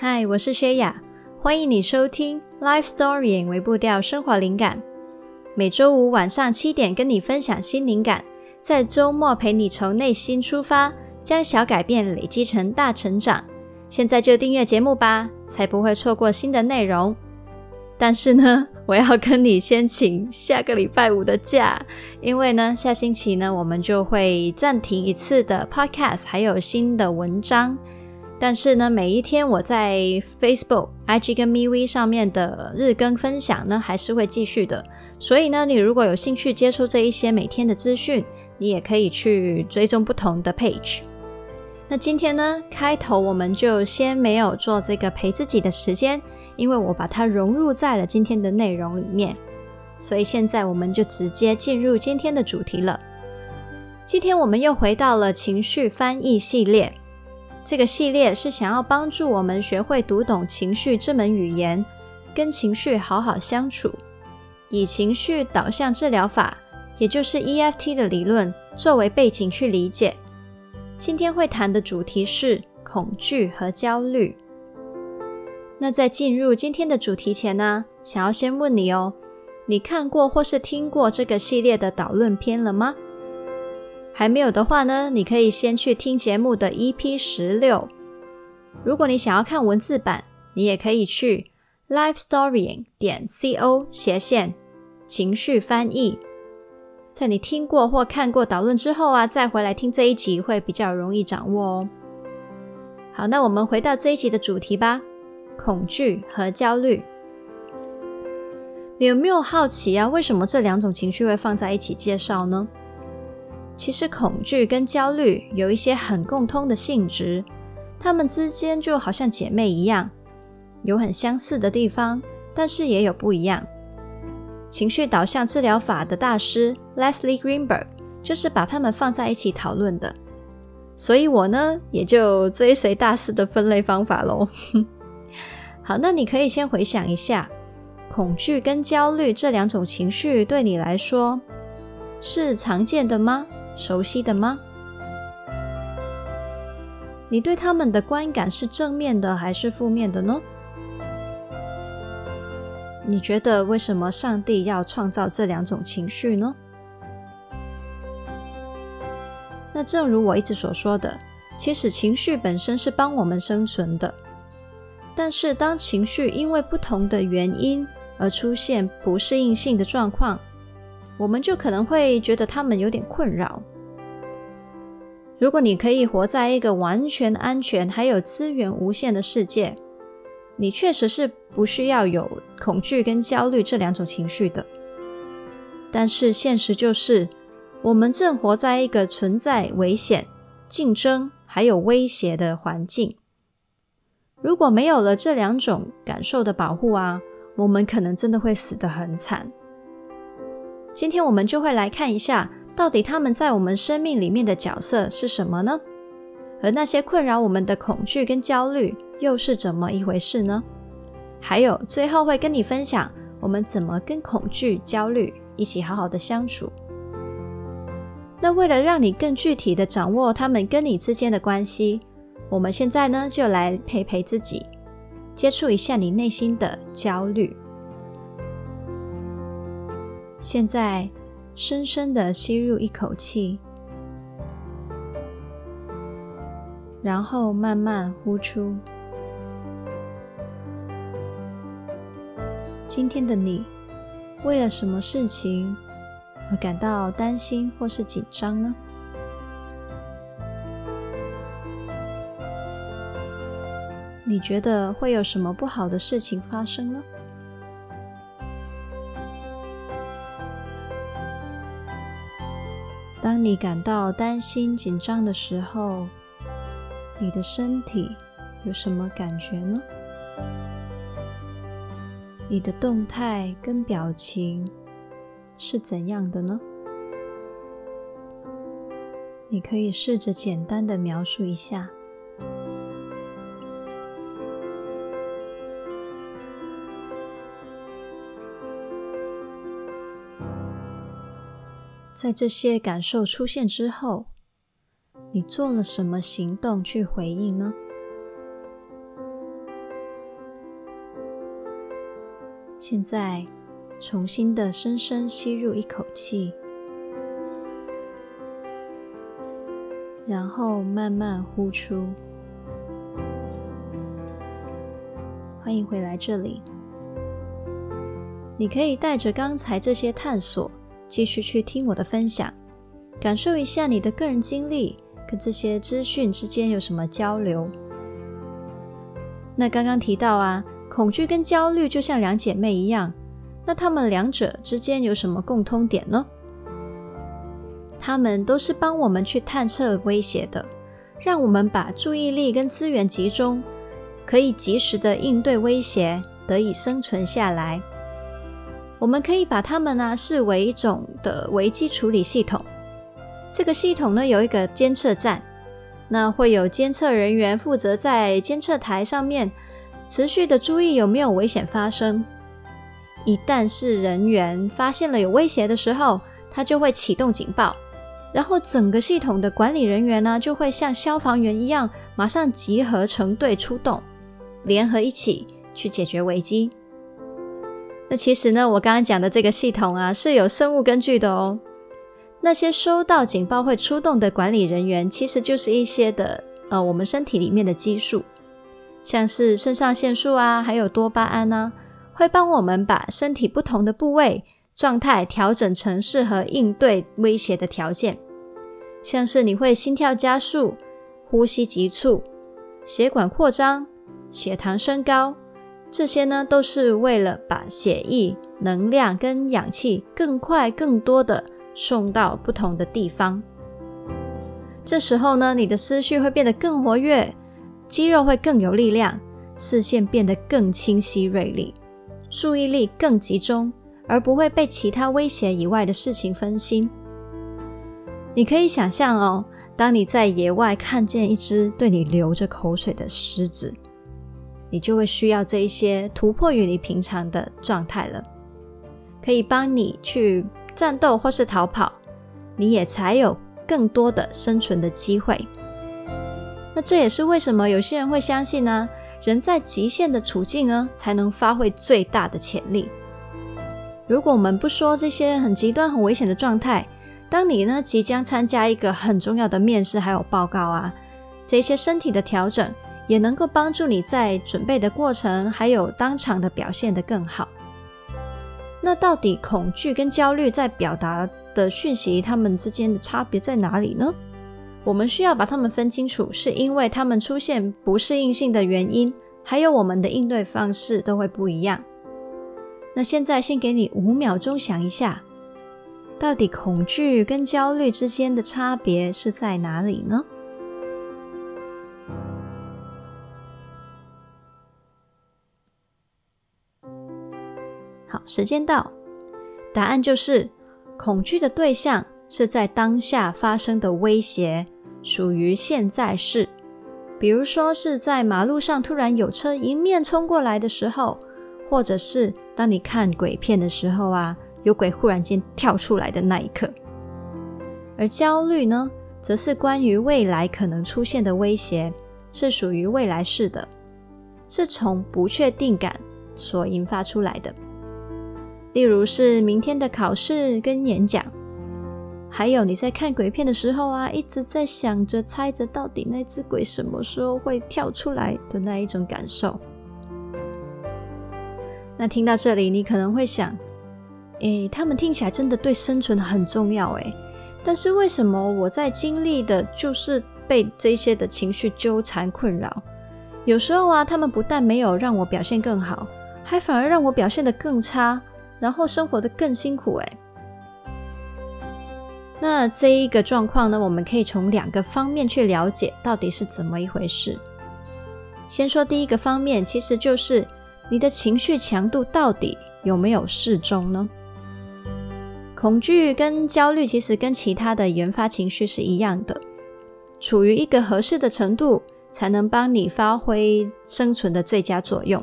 嗨，我是薛雅，欢迎你收听《Life Story》微步调生活灵感。每周五晚上七点跟你分享新灵感，在周末陪你从内心出发，将小改变累积成大成长。现在就订阅节目吧，才不会错过新的内容。但是呢，我要跟你先请下个礼拜五的假，因为呢，下星期呢，我们就会暂停一次的 podcast，还有新的文章。但是呢，每一天我在 Facebook、IG 跟 MeWe 上面的日更分享呢，还是会继续的。所以呢，你如果有兴趣接触这一些每天的资讯，你也可以去追踪不同的 page。那今天呢，开头我们就先没有做这个陪自己的时间。因为我把它融入在了今天的内容里面，所以现在我们就直接进入今天的主题了。今天我们又回到了情绪翻译系列，这个系列是想要帮助我们学会读懂情绪这门语言，跟情绪好好相处，以情绪导向治疗法，也就是 EFT 的理论作为背景去理解。今天会谈的主题是恐惧和焦虑。那在进入今天的主题前呢，想要先问你哦，你看过或是听过这个系列的导论篇了吗？还没有的话呢，你可以先去听节目的 EP 十六。如果你想要看文字版，你也可以去 lifestorying 点 co 斜线情绪翻译。在你听过或看过导论之后啊，再回来听这一集会比较容易掌握哦。好，那我们回到这一集的主题吧。恐惧和焦虑，你有没有好奇啊？为什么这两种情绪会放在一起介绍呢？其实恐惧跟焦虑有一些很共通的性质，它们之间就好像姐妹一样，有很相似的地方，但是也有不一样。情绪导向治疗法的大师 Leslie Greenberg 就是把它们放在一起讨论的，所以我呢也就追随大师的分类方法喽。好，那你可以先回想一下，恐惧跟焦虑这两种情绪对你来说是常见的吗？熟悉的吗？你对他们的观感是正面的还是负面的呢？你觉得为什么上帝要创造这两种情绪呢？那正如我一直所说的，其实情绪本身是帮我们生存的。但是，当情绪因为不同的原因而出现不适应性的状况，我们就可能会觉得他们有点困扰。如果你可以活在一个完全安全还有资源无限的世界，你确实是不需要有恐惧跟焦虑这两种情绪的。但是，现实就是，我们正活在一个存在危险、竞争还有威胁的环境。如果没有了这两种感受的保护啊，我们可能真的会死得很惨。今天我们就会来看一下，到底他们在我们生命里面的角色是什么呢？而那些困扰我们的恐惧跟焦虑又是怎么一回事呢？还有最后会跟你分享，我们怎么跟恐惧、焦虑一起好好的相处。那为了让你更具体的掌握他们跟你之间的关系。我们现在呢，就来陪陪自己，接触一下你内心的焦虑。现在，深深的吸入一口气，然后慢慢呼出。今天的你，为了什么事情而感到担心或是紧张呢？你觉得会有什么不好的事情发生呢？当你感到担心、紧张的时候，你的身体有什么感觉呢？你的动态跟表情是怎样的呢？你可以试着简单的描述一下。在这些感受出现之后你做了什么行动去回应呢？现在重新的深深吸入一口气然后慢慢呼出。欢迎回来这里。你可以带着刚才这些探索继续去听我的分享，感受一下你的个人经历跟这些资讯之间有什么交流。那刚刚提到啊，恐惧跟焦虑就像两姐妹一样，那她们两者之间有什么共通点呢？她们都是帮我们去探测威胁的，让我们把注意力跟资源集中，可以及时的应对威胁，得以生存下来。我们可以把它们呢视为一种的危机处理系统。这个系统呢有一个监测站。那会有监测人员负责在监测台上面持续的注意有没有危险发生。一旦是人员发现了有威胁的时候，他就会启动警报，然后整个系统的管理人员呢就会像消防员一样，马上集合成队出动，联合一起去解决危机。那其实呢，我刚刚讲的这个系统啊是有生物根据的哦。那些收到警报会出动的管理人员，其实就是一些的呃，我们身体里面的激素，像是肾上腺素啊，还有多巴胺啊，会帮我们把身体不同的部位状态调整成适合应对威胁的条件。像是你会心跳加速、呼吸急促、血管扩张、血糖升高，这些呢都是为了把血液、能量跟氧气更快、更多的。送到不同的地方，这时候呢，你的思绪会变得更活跃，肌肉会更有力量，视线变得更清晰锐利，注意力更集中，而不会被其他威胁以外的事情分心。你可以想象哦，当你在野外看见一只对你流着口水的狮子，你就会需要这一些突破于你平常的状态了，可以帮你去。战斗或是逃跑，你也才有更多的生存的机会。那这也是为什么有些人会相信呢？人在极限的处境呢，才能发挥最大的潜力。如果我们不说这些很极端、很危险的状态，当你呢即将参加一个很重要的面试还有报告啊，这些身体的调整也能够帮助你在准备的过程还有当场的表现得更好。那到底恐惧跟焦虑在表达的讯息，它们之间的差别在哪里呢？我们需要把它们分清楚，是因为它们出现不适应性的原因，还有我们的应对方式都会不一样。那现在先给你五秒钟想一下，到底恐惧跟焦虑之间的差别是在哪里呢？好，时间到。答案就是，恐惧的对象是在当下发生的威胁，属于现在式。比如说是在马路上突然有车迎面冲过来的时候，或者是当你看鬼片的时候啊，有鬼忽然间跳出来的那一刻。而焦虑呢，则是关于未来可能出现的威胁，是属于未来式的，是从不确定感所引发出来的。例如是明天的考试跟演讲，还有你在看鬼片的时候啊，一直在想着、猜着到底那只鬼什么时候会跳出来的那一种感受。那听到这里，你可能会想，诶，他们听起来真的对生存很重要诶，但是为什么我在经历的就是被这些的情绪纠缠困扰？有时候啊，他们不但没有让我表现更好，还反而让我表现得更差。然后生活得更辛苦哎，那这一个状况呢，我们可以从两个方面去了解到底是怎么一回事。先说第一个方面，其实就是你的情绪强度到底有没有适中呢？恐惧跟焦虑其实跟其他的原发情绪是一样的，处于一个合适的程度，才能帮你发挥生存的最佳作用。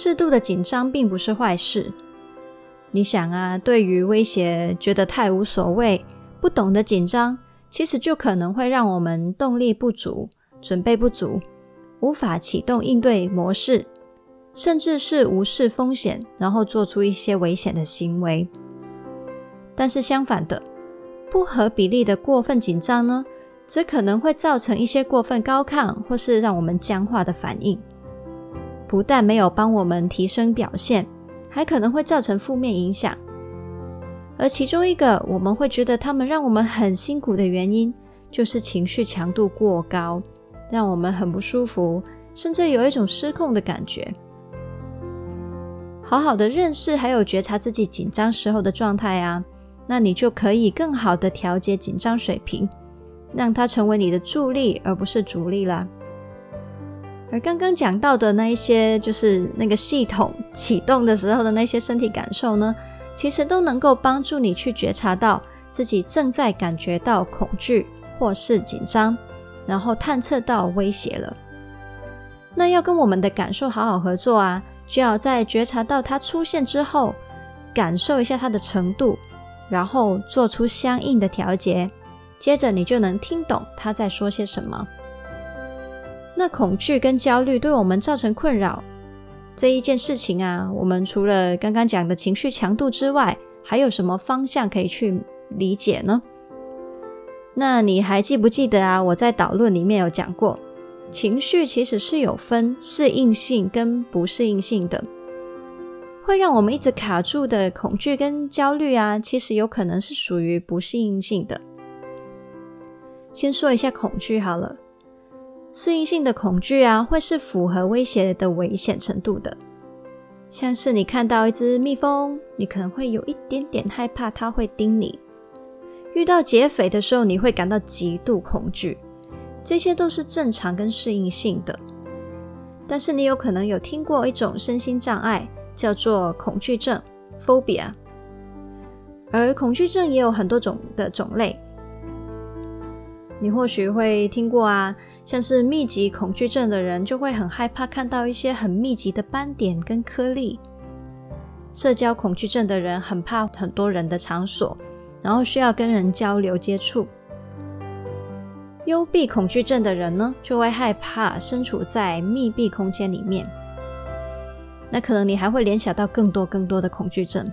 适度的紧张并不是坏事。你想啊，对于威胁觉得太无所谓，不懂得紧张，其实就可能会让我们动力不足、准备不足，无法启动应对模式，甚至是无视风险，然后做出一些危险的行为。但是相反的，不合比例的过分紧张呢，则可能会造成一些过分高亢或是让我们僵化的反应，不但没有帮我们提升表现，还可能会造成负面影响。而其中一个我们会觉得他们让我们很辛苦的原因，就是情绪强度过高，让我们很不舒服，甚至有一种失控的感觉。好好的认识还有觉察自己紧张时候的状态啊，那你就可以更好的调节紧张水平，让它成为你的助力而不是阻力啦。而刚刚讲到的那一些，就是那个系统启动的时候的那些身体感受呢，其实都能够帮助你去觉察到自己正在感觉到恐惧或是紧张，然后探测到威胁了。那要跟我们的感受好好合作啊。就要在觉察到它出现之后，感受一下它的程度，然后做出相应的调节，接着你就能听懂他在说些什么。那恐惧跟焦虑对我们造成困扰这一件事情啊，我们除了刚刚讲的情绪强度之外，还有什么方向可以去理解呢？那你还记不记得啊？我在导论里面有讲过。情绪其实是有分适应性跟不适应性的，会让我们一直卡住的恐惧跟焦虑啊，其实有可能是属于不适应性的。先说一下恐惧好了，适应性的恐惧啊，会是符合威胁的危险程度的，像是你看到一只蜜蜂，你可能会有一点点害怕它会叮你；遇到劫匪的时候，你会感到极度恐惧。这些都是正常跟适应性的，但是你有可能有听过一种身心障碍，叫做恐惧症 （phobia）。而恐惧症也有很多种的种类，你或许会听过啊，像是密集恐惧症的人就会很害怕看到一些很密集的斑点跟颗粒；社交恐惧症的人很怕很多人的场所，然后需要跟人交流接触。幽闭恐惧症的人呢，就会害怕身处在密闭空间里面。那可能你还会联想到更多更多的恐惧症。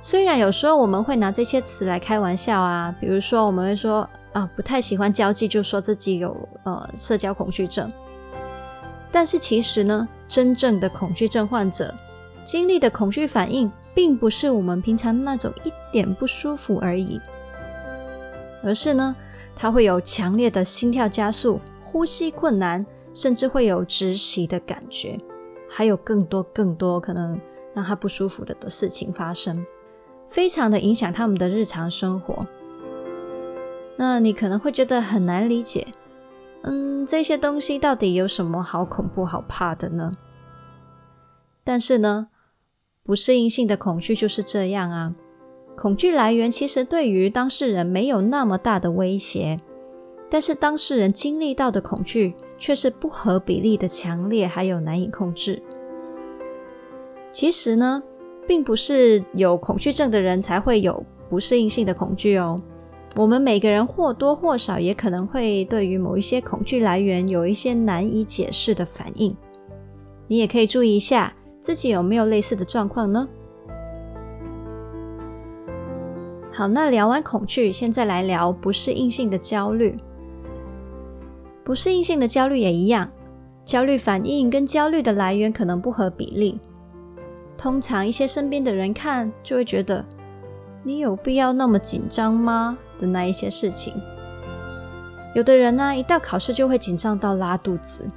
虽然有时候我们会拿这些词来开玩笑啊，比如说我们会说啊，不太喜欢交际，就说自己有呃社交恐惧症。但是其实呢，真正的恐惧症患者经历的恐惧反应，并不是我们平常那种一点不舒服而已，而是呢。他会有强烈的心跳加速、呼吸困难，甚至会有窒息的感觉，还有更多更多可能让他不舒服的的事情发生，非常的影响他们的日常生活。那你可能会觉得很难理解，嗯，这些东西到底有什么好恐怖、好怕的呢？但是呢，不适应性的恐惧就是这样啊。恐惧来源其实对于当事人没有那么大的威胁，但是当事人经历到的恐惧却是不合比例的强烈，还有难以控制。其实呢，并不是有恐惧症的人才会有不适应性的恐惧哦。我们每个人或多或少也可能会对于某一些恐惧来源有一些难以解释的反应。你也可以注意一下自己有没有类似的状况呢？好，那聊完恐惧，现在来聊不适应性的焦虑。不适应性的焦虑也一样，焦虑反应跟焦虑的来源可能不合比例。通常一些身边的人看就会觉得，你有必要那么紧张吗？的那一些事情。有的人呢，一到考试就会紧张到拉肚子，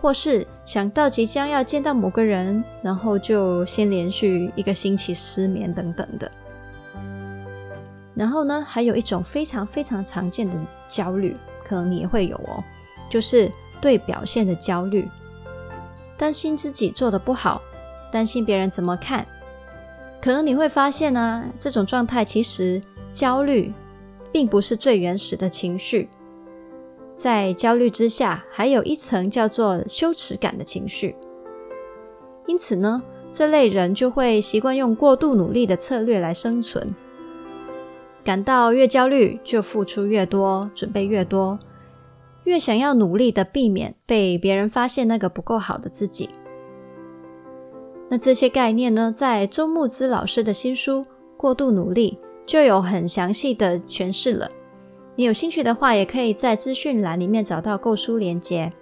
或是想到即将要见到某个人，然后就先连续一个星期失眠等等的。然后呢，还有一种非常非常常见的焦虑，可能你也会有哦，就是对表现的焦虑，担心自己做的不好，担心别人怎么看。可能你会发现啊，这种状态其实焦虑并不是最原始的情绪，在焦虑之下，还有一层叫做羞耻感的情绪。因此呢，这类人就会习惯用过度努力的策略来生存。感到越焦虑，就付出越多，准备越多，越想要努力的避免被别人发现那个不够好的自己。那这些概念呢，在周牧之老师的新书《过度努力》就有很详细的诠释了。你有兴趣的话，也可以在资讯栏里面找到购书链接。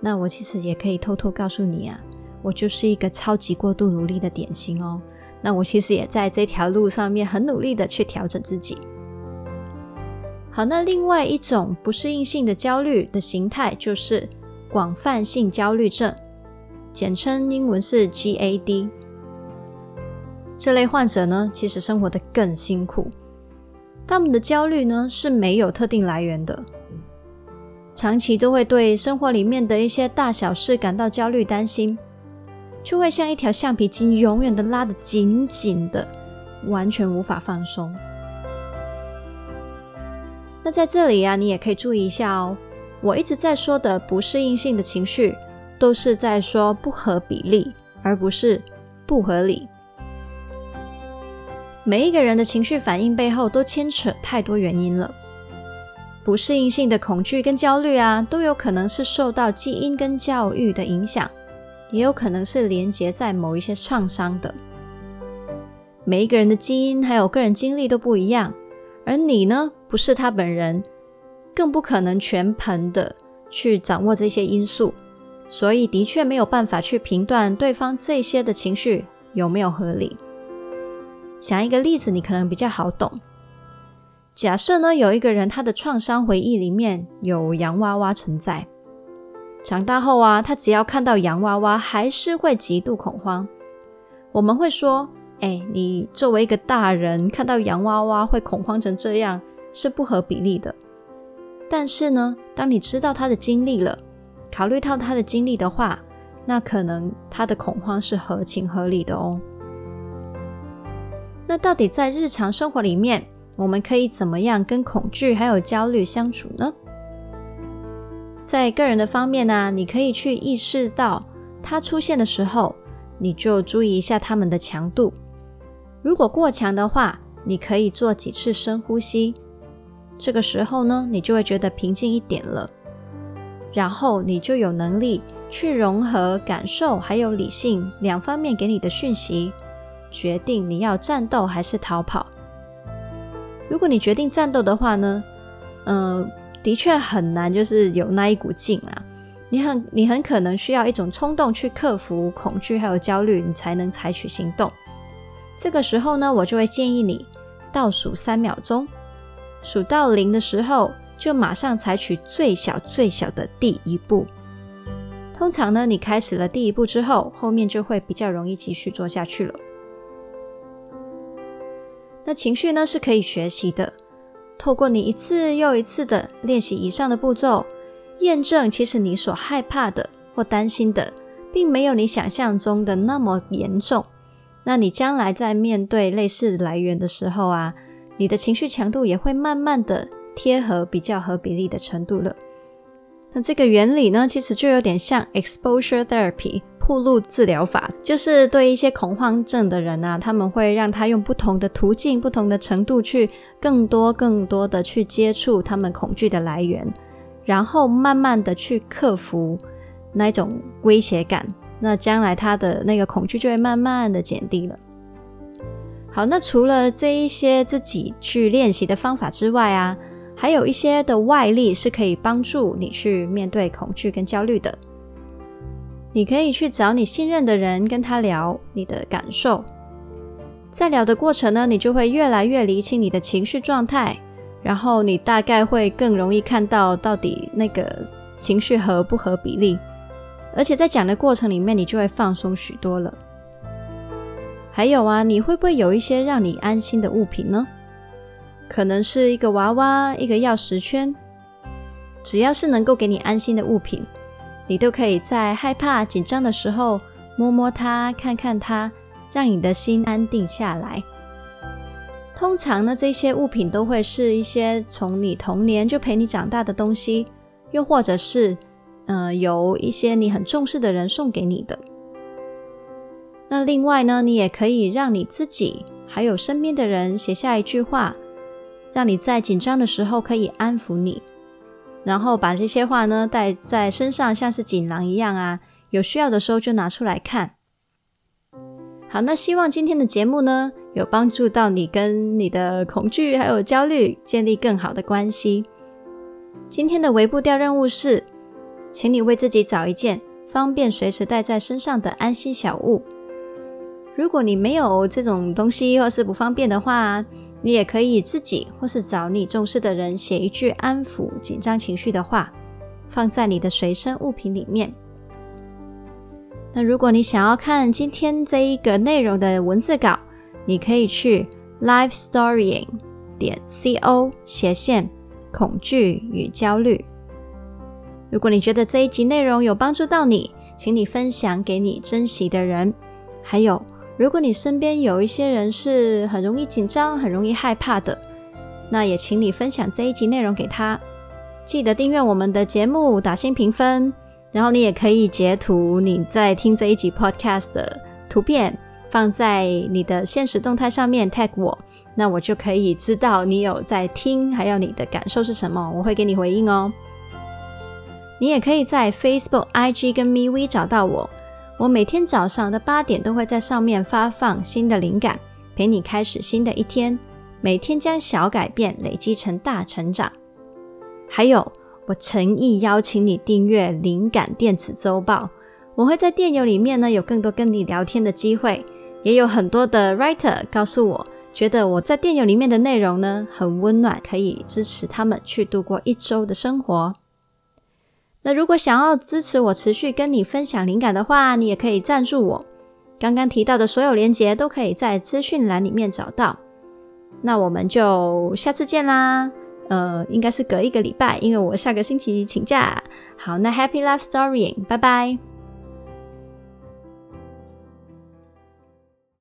那我其实也可以偷偷告诉你啊，我就是一个超级过度努力的典型哦。那我其实也在这条路上面很努力的去调整自己。好，那另外一种不适应性的焦虑的形态就是广泛性焦虑症。简称英文是 GAD。这类患者呢，其实生活得更辛苦。他们的焦虑呢，是没有特定来源的，长期都会对生活里面的一些大小事感到焦虑担心，就会像一条橡皮筋，永远的拉得紧紧的，完全无法放松。那在这里呀，你也可以注意一下哦，我一直在说的不适应性的情绪。都是在说不合比例，而不是不合理。每一个人的情绪反应背后都牵扯太多原因了。不适应性的恐惧跟焦虑啊，都有可能是受到基因跟教育的影响，也有可能是连结在某一些创伤的。每一个人的基因还有个人经历都不一样，而你呢，不是他本人，更不可能全盘的去掌握这些因素。所以，的确没有办法去评断对方这些的情绪有没有合理。讲一个例子，你可能比较好懂。假设呢，有一个人他的创伤回忆里面有洋娃娃存在，长大后啊，他只要看到洋娃娃，还是会极度恐慌。我们会说：“哎，你作为一个大人，看到洋娃娃会恐慌成这样，是不合比例的。”但是呢，当你知道他的经历了。考虑到他的经历的话，那可能他的恐慌是合情合理的哦。那到底在日常生活里面，我们可以怎么样跟恐惧还有焦虑相处呢？在个人的方面呢，你可以去意识到它出现的时候，你就注意一下它们的强度。如果过强的话，你可以做几次深呼吸，这个时候呢，你就会觉得平静一点了。然后你就有能力去融合感受还有理性两方面给你的讯息，决定你要战斗还是逃跑。如果你决定战斗的话呢，嗯、呃，的确很难，就是有那一股劲啊。你很你很可能需要一种冲动去克服恐惧还有焦虑，你才能采取行动。这个时候呢，我就会建议你倒数三秒钟，数到零的时候。就马上采取最小最小的第一步。通常呢，你开始了第一步之后，后面就会比较容易继续做下去了。那情绪呢，是可以学习的，透过你一次又一次的练习以上的步骤，验证其实你所害怕的或担心的，并没有你想象中的那么严重。那你将来在面对类似来源的时候啊，你的情绪强度也会慢慢的。贴合比较合比例的程度了。那这个原理呢，其实就有点像 exposure therapy 暴露治疗法，就是对一些恐慌症的人啊，他们会让他用不同的途径、不同的程度去更多、更多的去接触他们恐惧的来源，然后慢慢的去克服那种威胁感。那将来他的那个恐惧就会慢慢的减低了。好，那除了这一些自己去练习的方法之外啊。还有一些的外力是可以帮助你去面对恐惧跟焦虑的。你可以去找你信任的人，跟他聊你的感受。在聊的过程呢，你就会越来越理清你的情绪状态，然后你大概会更容易看到到底那个情绪合不合比例。而且在讲的过程里面，你就会放松许多了。还有啊，你会不会有一些让你安心的物品呢？可能是一个娃娃，一个钥匙圈，只要是能够给你安心的物品，你都可以在害怕、紧张的时候摸摸它、看看它，让你的心安定下来。通常呢，这些物品都会是一些从你童年就陪你长大的东西，又或者是，嗯、呃，由一些你很重视的人送给你的。那另外呢，你也可以让你自己还有身边的人写下一句话。让你在紧张的时候可以安抚你，然后把这些话呢带在身上，像是锦囊一样啊。有需要的时候就拿出来看。好，那希望今天的节目呢，有帮助到你跟你的恐惧还有焦虑建立更好的关系。今天的微步调任务是，请你为自己找一件方便随时带在身上的安心小物。如果你没有这种东西或是不方便的话，你也可以自己或是找你重视的人写一句安抚紧张情绪的话，放在你的随身物品里面。那如果你想要看今天这一个内容的文字稿，你可以去 lifestorying 点 co 斜线恐惧与焦虑。如果你觉得这一集内容有帮助到你，请你分享给你珍惜的人。还有，如果你身边有一些人是很容易紧张、很容易害怕的，那也请你分享这一集内容给他。记得订阅我们的节目，打星评分。然后你也可以截图你在听这一集 podcast 的图片，放在你的现实动态上面 tag 我，那我就可以知道你有在听，还有你的感受是什么，我会给你回应哦。你也可以在 Facebook、IG 跟 MeWe 找到我，我每天早上的八点都会在上面发放新的灵感，陪你开始新的一天，每天将小改变累积成大成长。还有。我诚意邀请你订阅《灵感电子周报》，我会在电邮里面呢有更多跟你聊天的机会，也有很多的 writer 告诉我，觉得我在电邮里面的内容呢很温暖，可以支持他们去度过一周的生活。那如果想要支持我持续跟你分享灵感的话，你也可以赞助我。刚刚提到的所有链接都可以在资讯栏里面找到。那我们就下次见啦！呃，应该是隔一个礼拜，因为我下个星期请假。好，那 Happy Life Storying，拜拜。